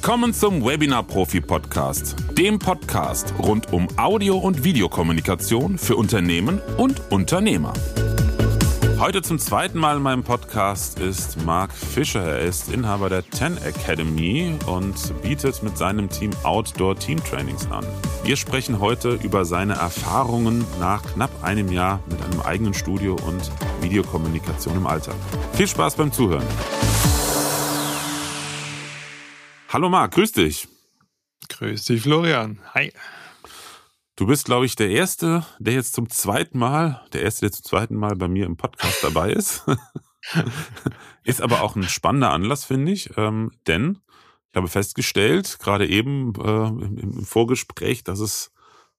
Willkommen zum Webinar Profi Podcast, dem Podcast rund um Audio- und Videokommunikation für Unternehmen und Unternehmer. Heute zum zweiten Mal in meinem Podcast ist Marc Fischer. Er ist Inhaber der Ten Academy und bietet mit seinem Team Outdoor Team Trainings an. Wir sprechen heute über seine Erfahrungen nach knapp einem Jahr mit einem eigenen Studio und Videokommunikation im Alltag. Viel Spaß beim Zuhören. Hallo Marc, grüß dich. Grüß dich, Florian. Hi. Du bist, glaube ich, der Erste, der jetzt zum zweiten Mal, der Erste, der zum zweiten Mal bei mir im Podcast dabei ist. ist aber auch ein spannender Anlass, finde ich, ähm, denn ich habe festgestellt, gerade eben äh, im, im, Vorgespräch, dass es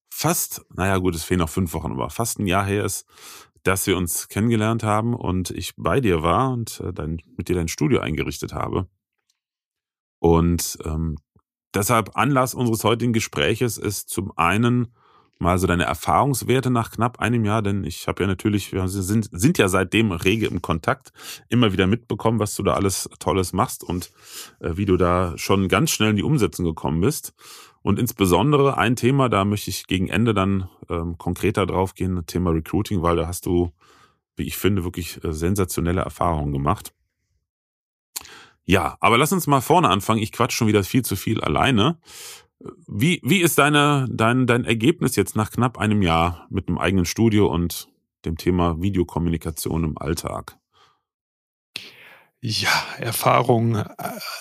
fast, naja gut, es fehlen noch fünf Wochen, aber fast ein Jahr her ist, dass wir uns kennengelernt haben und ich bei dir war und äh, dein, mit dir dein Studio eingerichtet habe. Und ähm, deshalb Anlass unseres heutigen Gespräches ist zum einen mal so deine Erfahrungswerte nach knapp einem Jahr, denn ich habe ja natürlich, wir sind, sind ja seitdem rege im Kontakt, immer wieder mitbekommen, was du da alles Tolles machst und äh, wie du da schon ganz schnell in die Umsetzung gekommen bist. Und insbesondere ein Thema, da möchte ich gegen Ende dann ähm, konkreter drauf gehen, Thema Recruiting, weil da hast du, wie ich finde, wirklich äh, sensationelle Erfahrungen gemacht. Ja, aber lass uns mal vorne anfangen. Ich quatsch schon wieder viel zu viel alleine. Wie, wie ist deine, dein, dein Ergebnis jetzt nach knapp einem Jahr mit einem eigenen Studio und dem Thema Videokommunikation im Alltag? Ja, Erfahrung.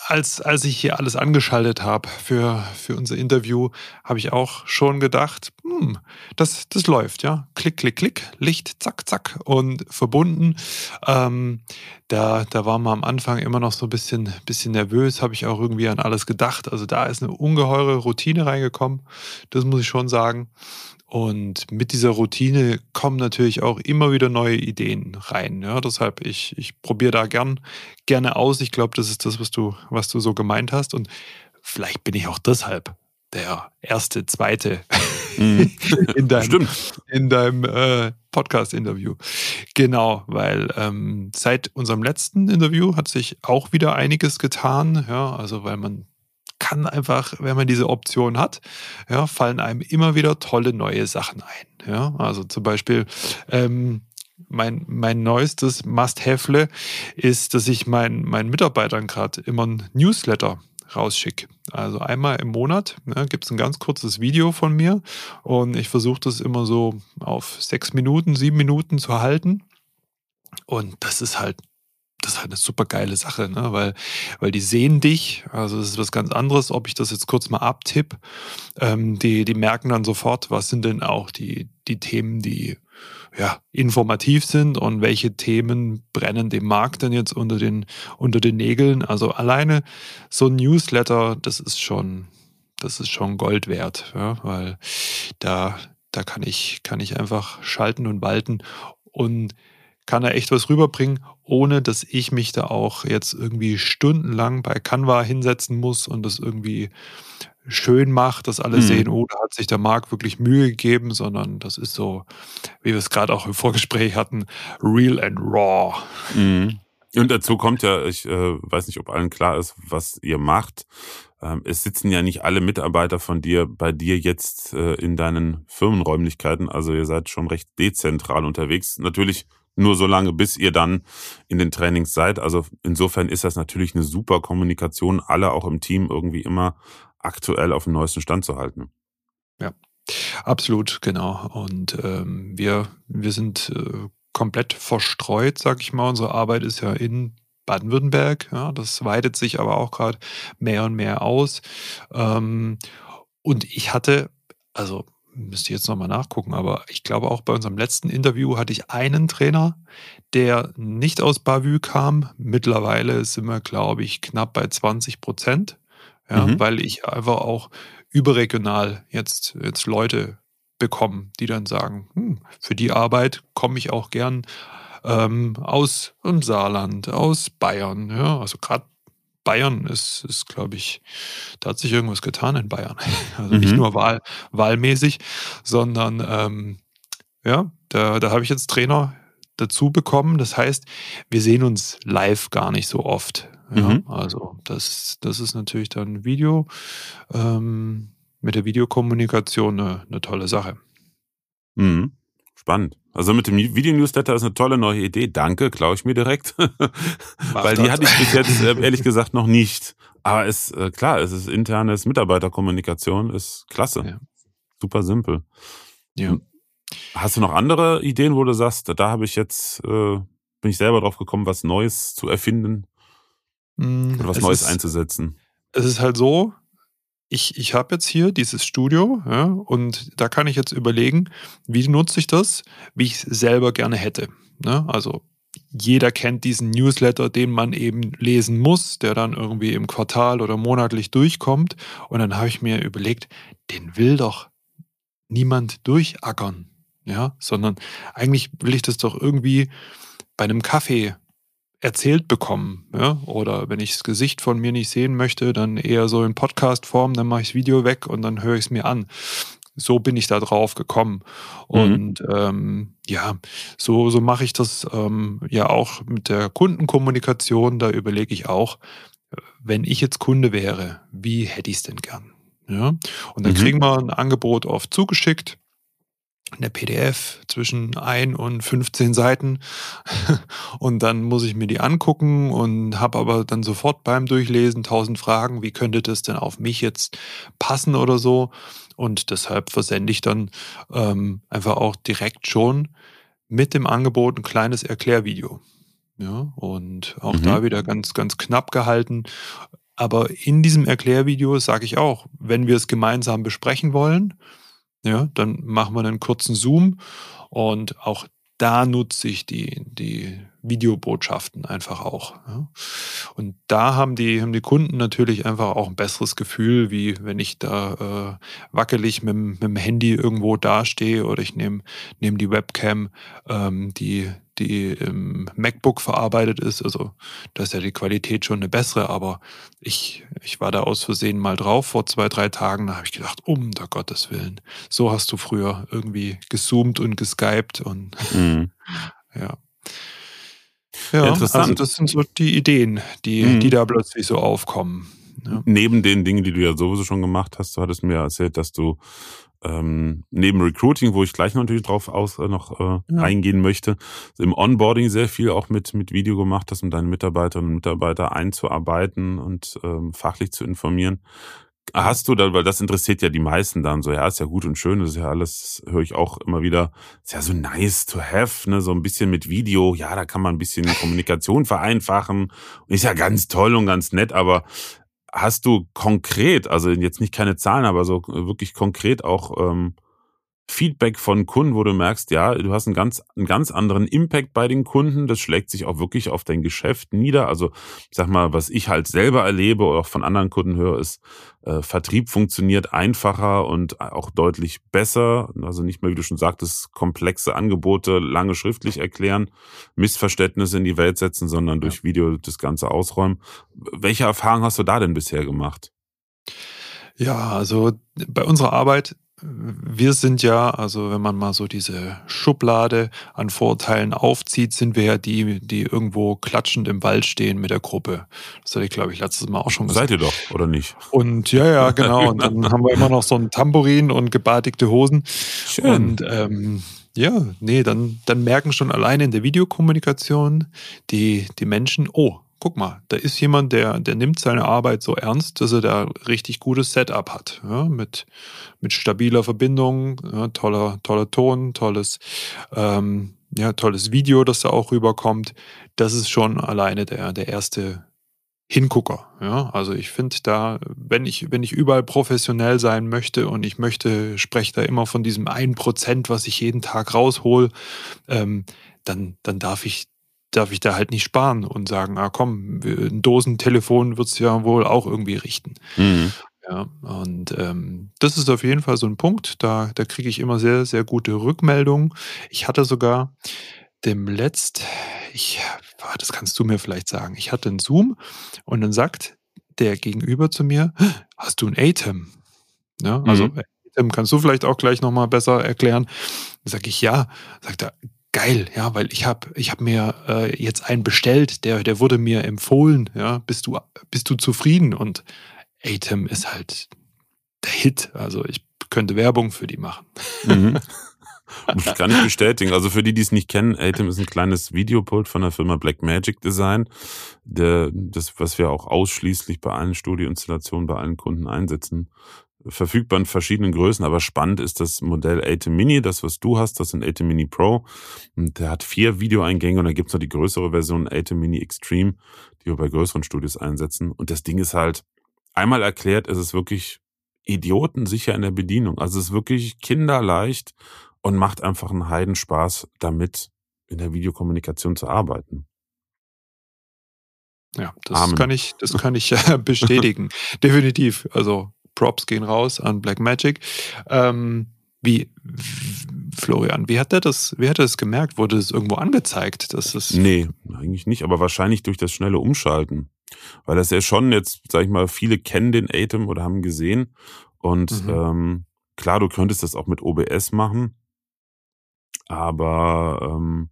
Als, als ich hier alles angeschaltet habe für, für unser Interview, habe ich auch schon gedacht, hm, das, das läuft, ja. Klick, klick, klick, Licht, zack, zack und verbunden. Ähm, da, da war man am Anfang immer noch so ein bisschen, bisschen nervös, habe ich auch irgendwie an alles gedacht. Also da ist eine ungeheure Routine reingekommen, das muss ich schon sagen. Und mit dieser Routine kommen natürlich auch immer wieder neue Ideen rein. Ja, deshalb, ich, ich probiere da gern, gerne aus. Ich glaube, das ist das, was du, was du so gemeint hast. Und vielleicht bin ich auch deshalb der erste, zweite mhm. in deinem, in deinem äh, Podcast-Interview. Genau, weil ähm, seit unserem letzten Interview hat sich auch wieder einiges getan. Ja, also weil man kann einfach, wenn man diese Option hat, ja, fallen einem immer wieder tolle neue Sachen ein. Ja, also zum Beispiel ähm, mein, mein neuestes Must-Have ist, dass ich mein, meinen Mitarbeitern gerade immer ein Newsletter rausschicke. Also einmal im Monat ne, gibt es ein ganz kurzes Video von mir und ich versuche das immer so auf sechs Minuten, sieben Minuten zu halten. Und das ist halt das ist halt eine super geile Sache, ne? weil, weil die sehen dich, also das ist was ganz anderes, ob ich das jetzt kurz mal abtipp. Ähm, die, die merken dann sofort, was sind denn auch die, die Themen, die ja, informativ sind und welche Themen brennen dem Markt denn jetzt unter den, unter den Nägeln. Also alleine so ein Newsletter, das ist schon, das ist schon Gold wert, ja? weil da, da kann ich, kann ich einfach schalten und walten und kann er echt was rüberbringen, ohne dass ich mich da auch jetzt irgendwie stundenlang bei Canva hinsetzen muss und das irgendwie schön macht, dass alle mhm. sehen, oh, da hat sich der Marc wirklich Mühe gegeben, sondern das ist so, wie wir es gerade auch im Vorgespräch hatten, real and raw. Mhm. Und dazu kommt ja, ich äh, weiß nicht, ob allen klar ist, was ihr macht. Ähm, es sitzen ja nicht alle Mitarbeiter von dir bei dir jetzt äh, in deinen Firmenräumlichkeiten. Also ihr seid schon recht dezentral unterwegs. Natürlich nur so lange, bis ihr dann in den Trainings seid. Also insofern ist das natürlich eine super Kommunikation, alle auch im Team irgendwie immer aktuell auf dem neuesten Stand zu halten. Ja, absolut, genau. Und ähm, wir, wir sind äh, komplett verstreut, sag ich mal. Unsere Arbeit ist ja in Baden-Württemberg. Ja, das weitet sich aber auch gerade mehr und mehr aus. Ähm, und ich hatte, also müsste ich jetzt nochmal nachgucken, aber ich glaube auch bei unserem letzten Interview hatte ich einen Trainer, der nicht aus Bavü kam. Mittlerweile sind wir, glaube ich, knapp bei 20 Prozent, ja, mhm. weil ich einfach auch überregional jetzt, jetzt Leute bekomme, die dann sagen, hm, für die Arbeit komme ich auch gern ähm, aus dem Saarland, aus Bayern. Ja, also gerade Bayern ist, ist glaube ich, da hat sich irgendwas getan in Bayern. Also mhm. nicht nur Wahl, wahlmäßig, sondern ähm, ja, da, da habe ich jetzt Trainer dazu bekommen. Das heißt, wir sehen uns live gar nicht so oft. Ja, mhm. Also das, das ist natürlich dann Video ähm, mit der Videokommunikation eine, eine tolle Sache. Mhm. Spannend. Also mit dem Video-Newsletter ist eine tolle neue Idee. Danke, klaue ich mir direkt. Weil die hatte ich bis jetzt äh, ehrlich gesagt noch nicht. Aber ist äh, klar, es ist internes Mitarbeiterkommunikation, ist klasse. Ja. Super simpel. Ja. Hast du noch andere Ideen, wo du sagst, da habe ich jetzt, äh, bin ich selber drauf gekommen, was Neues zu erfinden mm, oder was Neues ist, einzusetzen? Es ist halt so, ich, ich habe jetzt hier dieses Studio ja, und da kann ich jetzt überlegen, wie nutze ich das, wie ich es selber gerne hätte. Ne? Also jeder kennt diesen Newsletter, den man eben lesen muss, der dann irgendwie im Quartal oder monatlich durchkommt. Und dann habe ich mir überlegt, den will doch niemand durchackern, ja, sondern eigentlich will ich das doch irgendwie bei einem Kaffee erzählt bekommen. Ja? Oder wenn ich das Gesicht von mir nicht sehen möchte, dann eher so in Podcast-Form, dann mache ich das Video weg und dann höre ich es mir an. So bin ich da drauf gekommen. Mhm. Und ähm, ja, so, so mache ich das ähm, ja auch mit der Kundenkommunikation. Da überlege ich auch, wenn ich jetzt Kunde wäre, wie hätte ich es denn gern? Ja? Und dann mhm. kriegen wir ein Angebot oft zugeschickt eine PDF zwischen ein und 15 Seiten und dann muss ich mir die angucken und habe aber dann sofort beim Durchlesen tausend Fragen, wie könnte das denn auf mich jetzt passen oder so und deshalb versende ich dann ähm, einfach auch direkt schon mit dem Angebot ein kleines Erklärvideo. Ja, und auch mhm. da wieder ganz, ganz knapp gehalten. Aber in diesem Erklärvideo sage ich auch, wenn wir es gemeinsam besprechen wollen, ja, dann machen wir einen kurzen Zoom und auch da nutze ich die, die Videobotschaften einfach auch. Ja. Und da haben die, haben die Kunden natürlich einfach auch ein besseres Gefühl, wie wenn ich da äh, wackelig mit, mit dem Handy irgendwo dastehe oder ich nehme nehm die Webcam, ähm, die, die im MacBook verarbeitet ist. Also da ist ja die Qualität schon eine bessere, aber ich, ich war da aus Versehen mal drauf vor zwei, drei Tagen. Da habe ich gedacht, um der Gottes Willen, so hast du früher irgendwie gezoomt und geskypt und mhm. ja. Ja, Interessant. also das sind so die Ideen, die, mhm. die da plötzlich so aufkommen. Ja. Neben den Dingen, die du ja sowieso schon gemacht hast, du hattest mir erzählt, dass du ähm, neben Recruiting, wo ich gleich natürlich drauf aus, äh, noch äh, ja. eingehen möchte, im Onboarding sehr viel auch mit, mit Video gemacht hast, um deine Mitarbeiterinnen und Mitarbeiter einzuarbeiten und ähm, fachlich zu informieren. Hast du da, weil das interessiert ja die meisten dann so, ja, ist ja gut und schön, das ist ja alles, höre ich auch immer wieder, ist ja so nice to have, ne, so ein bisschen mit Video, ja, da kann man ein bisschen Kommunikation vereinfachen, ist ja ganz toll und ganz nett, aber hast du konkret, also jetzt nicht keine Zahlen, aber so wirklich konkret auch ähm, Feedback von Kunden, wo du merkst, ja, du hast einen ganz, einen ganz anderen Impact bei den Kunden. Das schlägt sich auch wirklich auf dein Geschäft nieder. Also, ich sag mal, was ich halt selber erlebe oder auch von anderen Kunden höre, ist, äh, Vertrieb funktioniert einfacher und auch deutlich besser. Also nicht mehr, wie du schon sagtest, komplexe Angebote lange schriftlich erklären, Missverständnisse in die Welt setzen, sondern durch Video das Ganze ausräumen. Welche Erfahrungen hast du da denn bisher gemacht? Ja, also bei unserer Arbeit wir sind ja, also wenn man mal so diese Schublade an Vorteilen aufzieht, sind wir ja die, die irgendwo klatschend im Wald stehen mit der Gruppe. Das hatte ich, glaube ich, letztes Mal auch schon gesagt. Seid ihr doch, oder nicht? Und ja, ja, genau. Und dann haben wir immer noch so ein Tambourin und gebadigte Hosen. Schön. Und ähm, ja, nee, dann, dann merken schon alleine in der Videokommunikation die, die Menschen, oh, guck mal, da ist jemand, der, der nimmt seine Arbeit so ernst, dass er da richtig gutes Setup hat. Ja, mit, mit stabiler Verbindung, ja, toller, toller Ton, tolles, ähm, ja, tolles Video, das da auch rüberkommt. Das ist schon alleine der, der erste Hingucker. Ja, also ich finde da, wenn ich, wenn ich überall professionell sein möchte und ich möchte, spreche da immer von diesem einen Prozent, was ich jeden Tag raushol, ähm, dann, dann darf ich darf ich da halt nicht sparen und sagen, ah komm, ein Dosentelefon wird es ja wohl auch irgendwie richten. Mhm. Ja, und ähm, das ist auf jeden Fall so ein Punkt, da, da kriege ich immer sehr, sehr gute Rückmeldungen. Ich hatte sogar dem letzt, ich, das kannst du mir vielleicht sagen, ich hatte einen Zoom und dann sagt der Gegenüber zu mir, hast du ein ATEM? Ja, also mhm. ATEM kannst du vielleicht auch gleich nochmal besser erklären. Dann sage ich ja, sagt er, geil, ja, weil ich habe ich hab mir äh, jetzt einen bestellt, der, der wurde mir empfohlen, ja, bist du, bist du zufrieden? Und Atem ist halt der Hit. Also ich könnte Werbung für die machen. Mhm. Muss ich gar nicht bestätigen. Also für die, die es nicht kennen, Atem ist ein kleines Videopult von der Firma Blackmagic Design, der, das, was wir auch ausschließlich bei allen Studioinstallationen, bei allen Kunden einsetzen. Verfügbar in verschiedenen Größen, aber spannend ist das Modell Atem Mini, das was du hast, das sind Atem Mini Pro. Und der hat vier Videoeingänge und da gibt's noch die größere Version Atem Mini Extreme, die wir bei größeren Studios einsetzen. Und das Ding ist halt, einmal erklärt, es ist wirklich idiotensicher in der Bedienung. Also es ist wirklich kinderleicht und macht einfach einen Heidenspaß, damit in der Videokommunikation zu arbeiten. Ja, das Amen. kann ich, das kann ich bestätigen. Definitiv. Also Props gehen raus an Blackmagic. Ähm, wie, Florian, wie hat der das, wie hat er das gemerkt? Wurde es irgendwo angezeigt? Dass es nee, eigentlich nicht, aber wahrscheinlich durch das schnelle Umschalten. Weil das ja schon jetzt, sag ich mal, viele kennen den Atem oder haben gesehen. Und mhm. ähm, klar, du könntest das auch mit OBS machen. Aber ähm,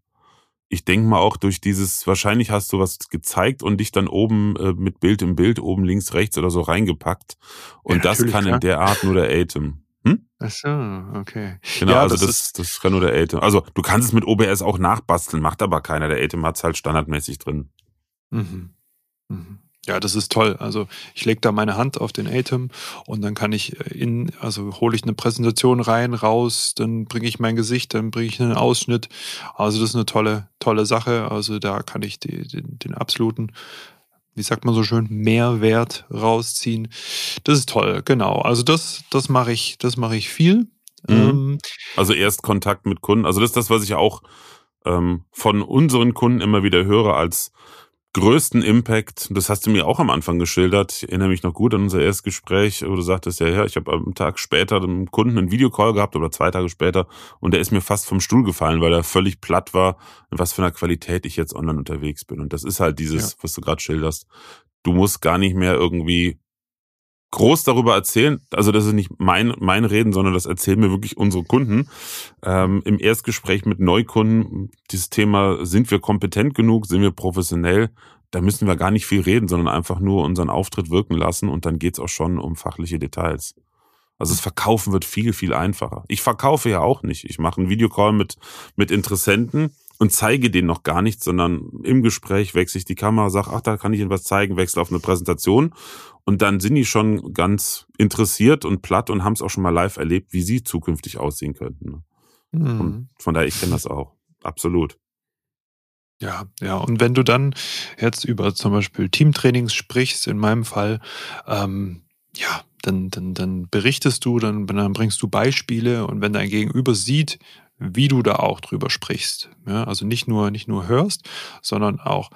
ich denke mal auch durch dieses, wahrscheinlich hast du was gezeigt und dich dann oben äh, mit Bild im Bild, oben links, rechts oder so reingepackt. Und ja, das kann ja. in der Art nur der Atem. Hm? Ach so, okay. Genau, ja, also das, das, das kann nur der Atem. Also du kannst es mit OBS auch nachbasteln, macht aber keiner. Der Atem hat's halt standardmäßig drin. Mhm. Mhm. Ja, das ist toll. Also ich lege da meine Hand auf den Atem und dann kann ich äh, in, also hole ich eine Präsentation rein, raus, dann bringe ich mein Gesicht, dann bringe ich einen Ausschnitt. Also das ist eine tolle, tolle Sache. Also da kann ich die, den, den absoluten, wie sagt man so schön, Mehrwert rausziehen. Das ist toll, genau. Also das, das mache ich, das mache ich viel. Mhm. Ähm, also erst Kontakt mit Kunden. Also das ist das, was ich auch ähm, von unseren Kunden immer wieder höre als größten Impact, das hast du mir auch am Anfang geschildert, ich erinnere mich noch gut an unser erstes Gespräch, wo du sagtest, ja, ja, ich habe am Tag später dem Kunden einen Videocall gehabt oder zwei Tage später und der ist mir fast vom Stuhl gefallen, weil er völlig platt war, in was für einer Qualität ich jetzt online unterwegs bin. Und das ist halt dieses, ja. was du gerade schilderst. Du musst gar nicht mehr irgendwie groß darüber erzählen. Also das ist nicht mein, mein Reden, sondern das erzählen mir wirklich unsere Kunden. Ähm, Im Erstgespräch mit Neukunden, dieses Thema, sind wir kompetent genug, sind wir professionell, da müssen wir gar nicht viel reden, sondern einfach nur unseren Auftritt wirken lassen und dann geht's auch schon um fachliche Details. Also das Verkaufen wird viel, viel einfacher. Ich verkaufe ja auch nicht. Ich mache einen Videocall mit, mit Interessenten und zeige denen noch gar nichts, sondern im Gespräch wechsle ich die Kamera, sage, ach, da kann ich Ihnen was zeigen, wechsle auf eine Präsentation und dann sind die schon ganz interessiert und platt und haben es auch schon mal live erlebt, wie sie zukünftig aussehen könnten. Ne? Mhm. Und von daher, ich kenne das auch. Absolut. Ja, ja. Und wenn du dann jetzt über zum Beispiel Teamtrainings sprichst, in meinem Fall, ähm, ja, dann, dann, dann berichtest du, dann, dann bringst du Beispiele und wenn dein Gegenüber sieht, wie du da auch drüber sprichst. Ja, also nicht nur, nicht nur hörst, sondern auch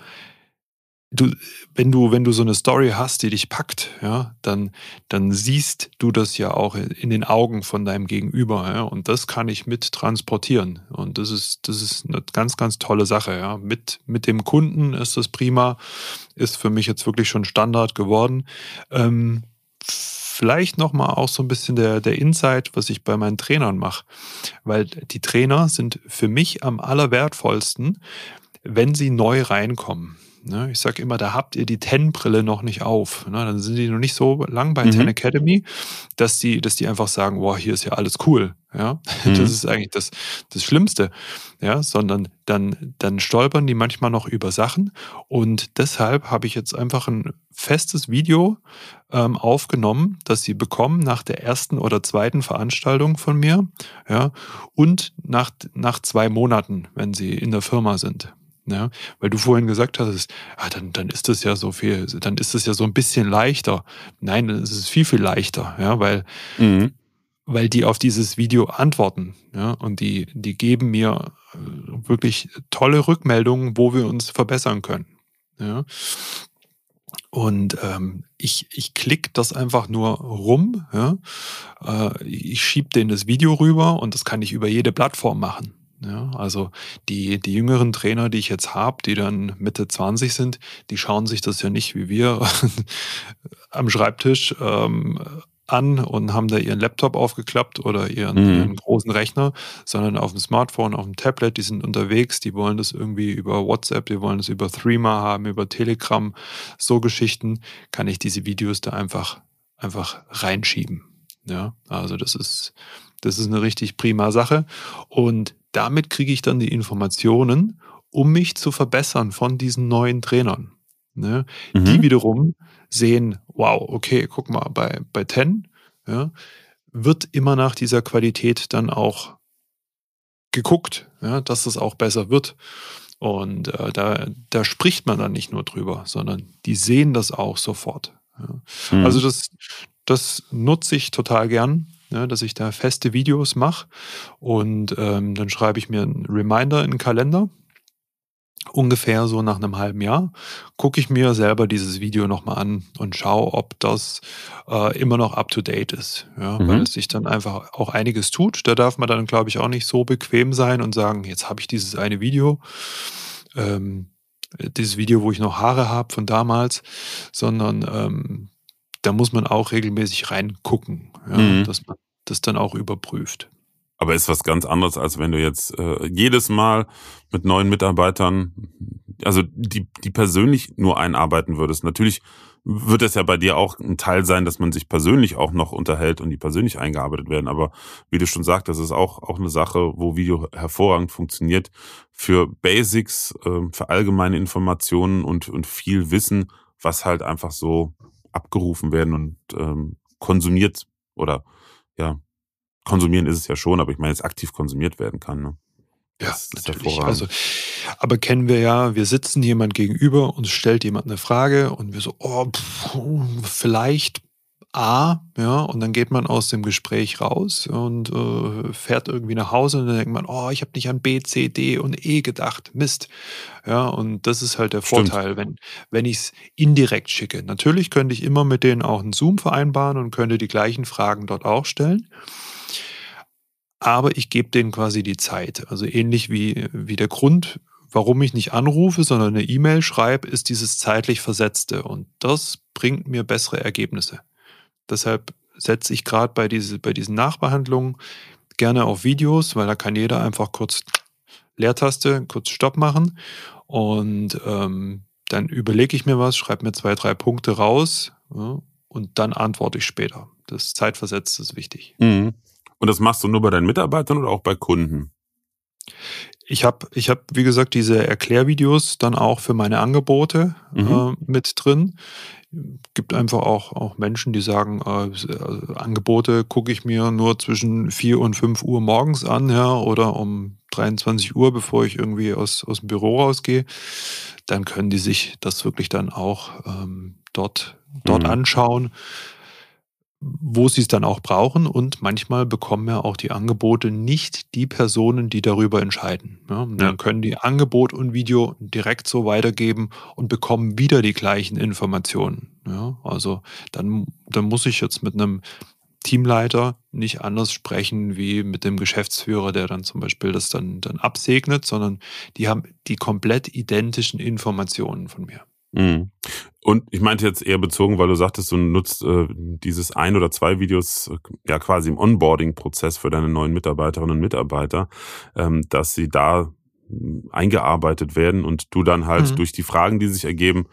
du, wenn du, wenn du so eine Story hast, die dich packt, ja, dann, dann siehst du das ja auch in den Augen von deinem Gegenüber, ja, und das kann ich mit transportieren. Und das ist, das ist eine ganz, ganz tolle Sache, ja. Mit, mit dem Kunden ist das prima, ist für mich jetzt wirklich schon Standard geworden. Ähm, vielleicht nochmal auch so ein bisschen der, der Insight, was ich bei meinen Trainern mache. Weil die Trainer sind für mich am allerwertvollsten, wenn sie neu reinkommen. Ne? Ich sage immer, da habt ihr die Ten-Brille noch nicht auf. Ne? Dann sind die noch nicht so lang bei mhm. Ten Academy, dass die, dass die einfach sagen, boah, hier ist ja alles cool. Ja, mhm. das ist eigentlich das, das Schlimmste. Ja, sondern dann, dann stolpern die manchmal noch über Sachen. Und deshalb habe ich jetzt einfach ein festes Video ähm, aufgenommen, das sie bekommen nach der ersten oder zweiten Veranstaltung von mir. Ja, und nach, nach zwei Monaten, wenn sie in der Firma sind. Ja, weil du vorhin gesagt hast, ah, dann, dann ist das ja so viel, dann ist es ja so ein bisschen leichter. Nein, es ist viel, viel leichter, ja, weil, mhm. weil die auf dieses Video antworten, ja, und die, die geben mir äh, wirklich tolle Rückmeldungen, wo wir uns verbessern können. Ja. Und ähm, ich, ich klicke das einfach nur rum. Ja? Äh, ich schiebe denen das Video rüber und das kann ich über jede Plattform machen. Ja, also die, die jüngeren Trainer, die ich jetzt habe, die dann Mitte 20 sind, die schauen sich das ja nicht wie wir am Schreibtisch ähm, an und haben da ihren Laptop aufgeklappt oder ihren, mhm. ihren, großen Rechner, sondern auf dem Smartphone, auf dem Tablet, die sind unterwegs, die wollen das irgendwie über WhatsApp, die wollen das über Threema haben, über Telegram, so Geschichten, kann ich diese Videos da einfach, einfach reinschieben. Ja, also das ist, das ist eine richtig prima Sache. Und damit kriege ich dann die Informationen, um mich zu verbessern von diesen neuen Trainern. Ne? Mhm. Die wiederum sehen, wow, okay, guck mal, bei, bei Ten ja, wird immer nach dieser Qualität dann auch geguckt, ja, dass es auch besser wird. Und äh, da, da spricht man dann nicht nur drüber, sondern die sehen das auch sofort. Ja. Mhm. Also das, das nutze ich total gern, ja, dass ich da feste Videos mache und ähm, dann schreibe ich mir einen Reminder in den Kalender ungefähr so nach einem halben Jahr gucke ich mir selber dieses Video nochmal an und schaue, ob das äh, immer noch up-to-date ist. Ja, mhm. Weil es sich dann einfach auch einiges tut. Da darf man dann, glaube ich, auch nicht so bequem sein und sagen, jetzt habe ich dieses eine Video. Ähm, dieses Video, wo ich noch Haare habe von damals, sondern ähm, da muss man auch regelmäßig reingucken, ja, mhm. dass man das dann auch überprüft. Aber ist was ganz anderes, als wenn du jetzt äh, jedes Mal mit neuen Mitarbeitern, also die, die persönlich nur einarbeiten würdest. Natürlich wird es ja bei dir auch ein Teil sein, dass man sich persönlich auch noch unterhält und die persönlich eingearbeitet werden. Aber wie du schon sagst, das ist auch, auch eine Sache, wo Video hervorragend funktioniert für Basics, äh, für allgemeine Informationen und, und viel Wissen, was halt einfach so abgerufen werden und ähm, konsumiert oder ja, konsumieren ist es ja schon, aber ich meine, jetzt aktiv konsumiert werden kann. Ne? Ja, natürlich. Also, aber kennen wir ja, wir sitzen jemand gegenüber, uns stellt jemand eine Frage und wir so, oh, pff, vielleicht A, ja, und dann geht man aus dem Gespräch raus und äh, fährt irgendwie nach Hause und dann denkt man, oh, ich habe nicht an B, C, D und E gedacht, Mist. Ja, und das ist halt der Stimmt. Vorteil, wenn, wenn ich es indirekt schicke. Natürlich könnte ich immer mit denen auch einen Zoom vereinbaren und könnte die gleichen Fragen dort auch stellen aber ich gebe denen quasi die Zeit. Also ähnlich wie, wie der Grund, warum ich nicht anrufe, sondern eine E-Mail schreibe, ist dieses zeitlich Versetzte. Und das bringt mir bessere Ergebnisse. Deshalb setze ich gerade bei, diese, bei diesen Nachbehandlungen gerne auf Videos, weil da kann jeder einfach kurz Leertaste, kurz Stopp machen. Und ähm, dann überlege ich mir was, schreibe mir zwei, drei Punkte raus ja, und dann antworte ich später. Das Zeitversetzt ist wichtig. Mhm. Und das machst du nur bei deinen Mitarbeitern oder auch bei Kunden? Ich habe, ich hab, wie gesagt, diese Erklärvideos dann auch für meine Angebote mhm. äh, mit drin. Gibt einfach auch, auch Menschen, die sagen, äh, Angebote gucke ich mir nur zwischen 4 und 5 Uhr morgens an, ja, oder um 23 Uhr, bevor ich irgendwie aus, aus dem Büro rausgehe. Dann können die sich das wirklich dann auch ähm, dort, dort mhm. anschauen wo sie es dann auch brauchen. Und manchmal bekommen ja auch die Angebote nicht die Personen, die darüber entscheiden. Ja, dann ja. können die Angebot und Video direkt so weitergeben und bekommen wieder die gleichen Informationen. Ja, also dann, dann muss ich jetzt mit einem Teamleiter nicht anders sprechen wie mit dem Geschäftsführer, der dann zum Beispiel das dann, dann absegnet, sondern die haben die komplett identischen Informationen von mir. Mhm. Und ich meinte jetzt eher bezogen, weil du sagtest, du nutzt äh, dieses ein oder zwei Videos äh, ja quasi im Onboarding-Prozess für deine neuen Mitarbeiterinnen und Mitarbeiter, ähm, dass sie da äh, eingearbeitet werden und du dann halt mhm. durch die Fragen, die sich ergeben,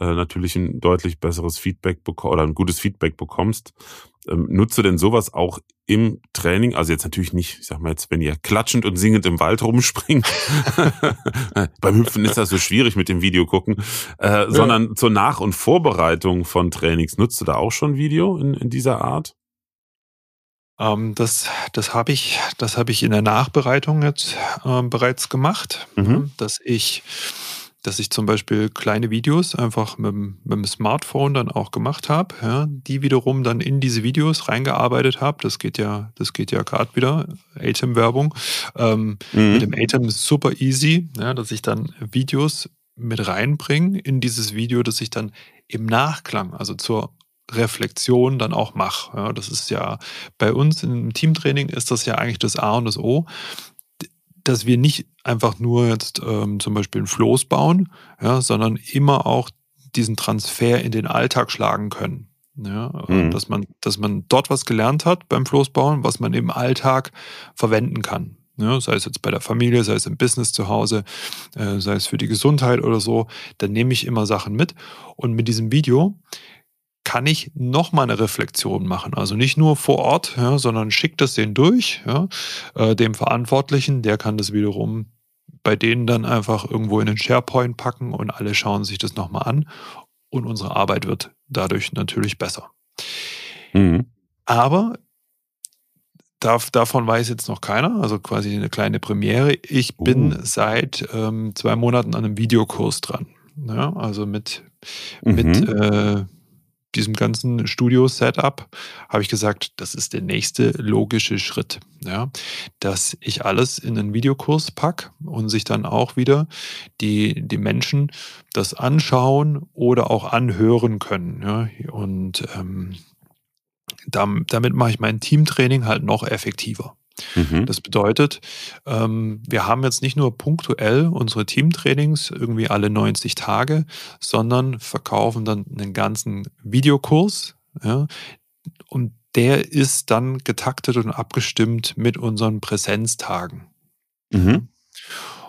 äh, natürlich ein deutlich besseres Feedback oder ein gutes Feedback bekommst. Ähm, nutze denn sowas auch im Training? Also jetzt natürlich nicht, ich sag mal jetzt, wenn ihr klatschend und singend im Wald rumspringt. Beim Hüpfen ist das so schwierig mit dem Video gucken, äh, ja. sondern zur Nach- und Vorbereitung von Trainings. Nutzt du da auch schon Video in, in dieser Art? Ähm, das das habe ich, das hab ich in der Nachbereitung jetzt äh, bereits gemacht, mhm. dass ich dass ich zum Beispiel kleine Videos einfach mit, mit dem Smartphone dann auch gemacht habe, ja, die wiederum dann in diese Videos reingearbeitet habe. Das geht ja, das geht ja gerade wieder, ATEM-Werbung. Ähm, mhm. Mit dem ATEM ist super easy, ja, dass ich dann Videos mit reinbringe in dieses Video, das ich dann im Nachklang, also zur Reflexion dann auch mache. Ja, das ist ja bei uns im Teamtraining ist das ja eigentlich das A und das O, dass wir nicht einfach nur jetzt ähm, zum Beispiel ein Floß bauen, ja, sondern immer auch diesen Transfer in den Alltag schlagen können. Ja, mhm. dass, man, dass man dort was gelernt hat beim Floßbauen, was man im Alltag verwenden kann. Ja, sei es jetzt bei der Familie, sei es im Business zu Hause, äh, sei es für die Gesundheit oder so, dann nehme ich immer Sachen mit. Und mit diesem Video kann ich nochmal eine Reflexion machen. Also nicht nur vor Ort, ja, sondern schickt das den durch, ja, äh, dem Verantwortlichen, der kann das wiederum bei denen dann einfach irgendwo in den SharePoint packen und alle schauen sich das nochmal an und unsere Arbeit wird dadurch natürlich besser. Mhm. Aber Darf, davon weiß jetzt noch keiner, also quasi eine kleine Premiere. Ich bin uh. seit ähm, zwei Monaten an einem Videokurs dran. Ja, also mit, mhm. mit äh, diesem ganzen Studio-Setup habe ich gesagt, das ist der nächste logische Schritt. Ja, dass ich alles in einen Videokurs packe und sich dann auch wieder die, die Menschen das anschauen oder auch anhören können. Ja, und ähm, damit mache ich mein Teamtraining halt noch effektiver. Mhm. Das bedeutet, ähm, wir haben jetzt nicht nur punktuell unsere Teamtrainings irgendwie alle 90 Tage, sondern verkaufen dann einen ganzen Videokurs. Ja, und der ist dann getaktet und abgestimmt mit unseren Präsenztagen. Mhm.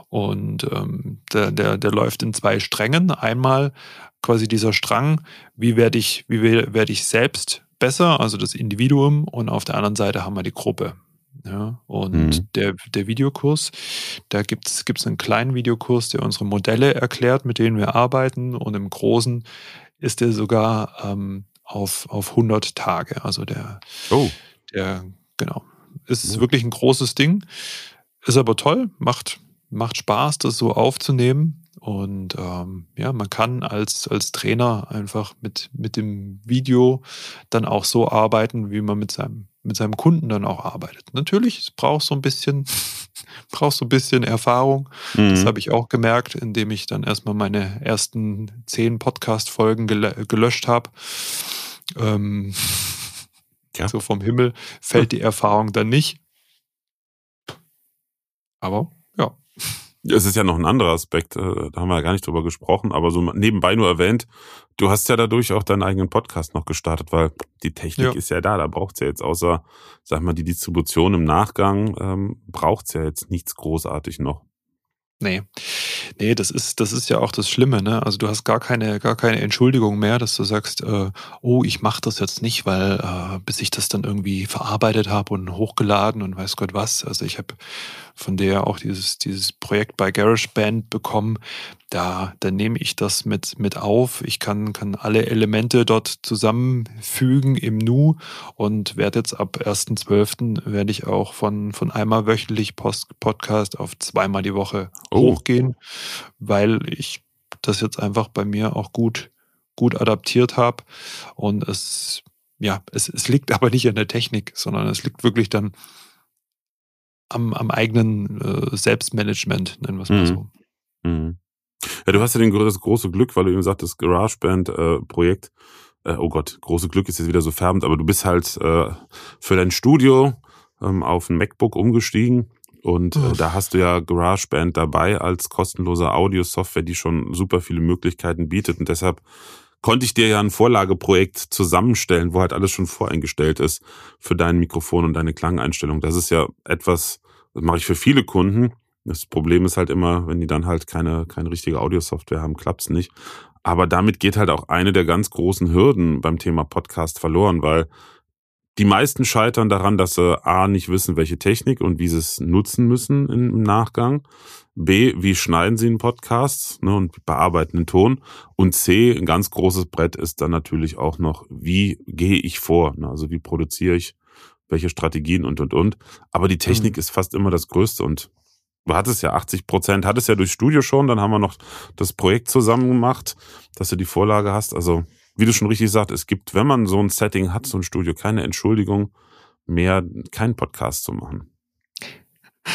Und ähm, der, der, der läuft in zwei Strängen. Einmal quasi dieser Strang, wie werde ich, wie werde ich selbst besser, also das Individuum, und auf der anderen Seite haben wir die Gruppe. Ja, und mhm. der, der Videokurs, da gibt es einen kleinen Videokurs, der unsere Modelle erklärt, mit denen wir arbeiten. Und im Großen ist der sogar ähm, auf, auf 100 Tage. Also der, oh. der genau, ist oh. wirklich ein großes Ding. Ist aber toll, macht, macht Spaß, das so aufzunehmen. Und ähm, ja, man kann als, als Trainer einfach mit, mit dem Video dann auch so arbeiten, wie man mit seinem, mit seinem Kunden dann auch arbeitet. Natürlich, es braucht so ein bisschen, braucht so ein bisschen Erfahrung. Mhm. Das habe ich auch gemerkt, indem ich dann erstmal meine ersten zehn Podcast-Folgen gelöscht habe. Ähm, ja. So vom Himmel fällt die Erfahrung dann nicht. Aber. Es ist ja noch ein anderer Aspekt, äh, da haben wir ja gar nicht drüber gesprochen, aber so nebenbei nur erwähnt, du hast ja dadurch auch deinen eigenen Podcast noch gestartet, weil die Technik ja. ist ja da, da braucht es ja jetzt außer, sag mal, die Distribution im Nachgang, ähm, braucht es ja jetzt nichts großartig noch. Nee. Nee, das ist, das ist ja auch das Schlimme, ne? Also du hast gar keine, gar keine Entschuldigung mehr, dass du sagst, äh, oh, ich mache das jetzt nicht, weil äh, bis ich das dann irgendwie verarbeitet habe und hochgeladen und weiß Gott was. Also ich habe von der auch dieses, dieses Projekt bei GarageBand bekommen. Da, da nehme ich das mit, mit auf. Ich kann, kann alle Elemente dort zusammenfügen im Nu und werde jetzt ab 1.12. werde ich auch von, von einmal wöchentlich Post, Podcast auf zweimal die Woche oh. hochgehen, weil ich das jetzt einfach bei mir auch gut, gut adaptiert habe. Und es, ja, es, es liegt aber nicht an der Technik, sondern es liegt wirklich dann am, am eigenen äh, Selbstmanagement, nennen wir es mal mhm. so. Mhm. Ja, du hast ja den, das große Glück, weil du eben sagst, das GarageBand-Projekt, äh, äh, oh Gott, große Glück ist jetzt wieder so färbend, aber du bist halt äh, für dein Studio ähm, auf ein MacBook umgestiegen und äh, da hast du ja GarageBand dabei als kostenlose Audio-Software, die schon super viele Möglichkeiten bietet und deshalb konnte ich dir ja ein Vorlageprojekt zusammenstellen, wo halt alles schon voreingestellt ist für dein Mikrofon und deine Klangeinstellung. Das ist ja etwas, das mache ich für viele Kunden. Das Problem ist halt immer, wenn die dann halt keine, keine richtige Audiosoftware haben, klappt's nicht. Aber damit geht halt auch eine der ganz großen Hürden beim Thema Podcast verloren, weil die meisten scheitern daran, dass sie A nicht wissen, welche Technik und wie sie es nutzen müssen im Nachgang. B, wie schneiden sie einen Podcast ne, und bearbeiten den Ton. Und C, ein ganz großes Brett ist dann natürlich auch noch, wie gehe ich vor? Ne, also wie produziere ich, welche Strategien und, und, und. Aber die Technik mhm. ist fast immer das Größte und du hattest ja 80 Prozent, hattest ja durchs Studio schon, dann haben wir noch das Projekt zusammen gemacht, dass du die Vorlage hast. Also wie du schon richtig sagst, es gibt, wenn man so ein Setting hat, so ein Studio, keine Entschuldigung mehr, keinen Podcast zu machen.